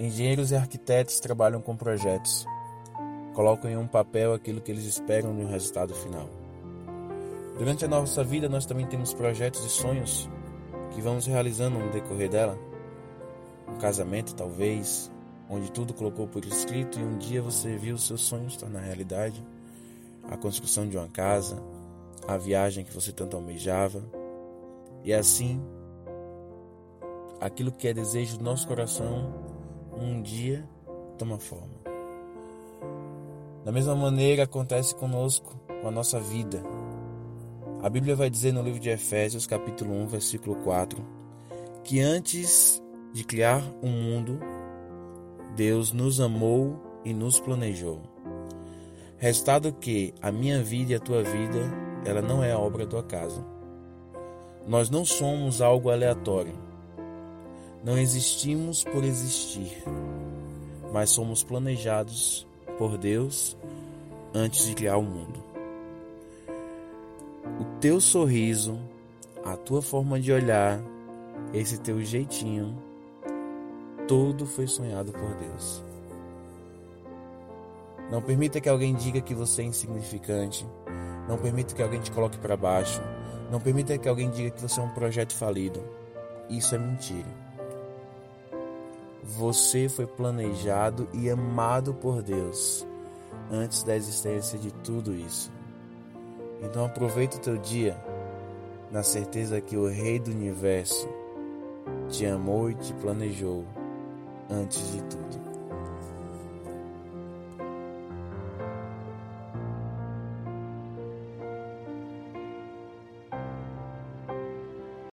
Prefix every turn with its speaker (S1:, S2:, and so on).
S1: Engenheiros e arquitetos trabalham com projetos. Colocam em um papel aquilo que eles esperam no resultado final. Durante a nossa vida, nós também temos projetos e sonhos que vamos realizando no decorrer dela. Um casamento, talvez, onde tudo colocou por escrito e um dia você viu os seus sonhos tornar realidade. A construção de uma casa, a viagem que você tanto almejava. E assim, aquilo que é desejo do nosso coração, um dia toma forma. Da mesma maneira acontece conosco, com a nossa vida. A Bíblia vai dizer no livro de Efésios, capítulo 1, versículo 4, que antes de criar o um mundo, Deus nos amou e nos planejou. Restado que a minha vida e a tua vida, ela não é obra do acaso. Nós não somos algo aleatório. Não existimos por existir, mas somos planejados por Deus antes de criar o mundo o teu sorriso, a tua forma de olhar, esse teu jeitinho, tudo foi sonhado por Deus. Não permita que alguém diga que você é insignificante. Não permita que alguém te coloque para baixo. Não permita que alguém diga que você é um projeto falido. Isso é mentira. Você foi planejado e amado por Deus antes da existência de tudo isso. Então aproveita o teu dia na certeza que o Rei do Universo te amou e te planejou antes de tudo.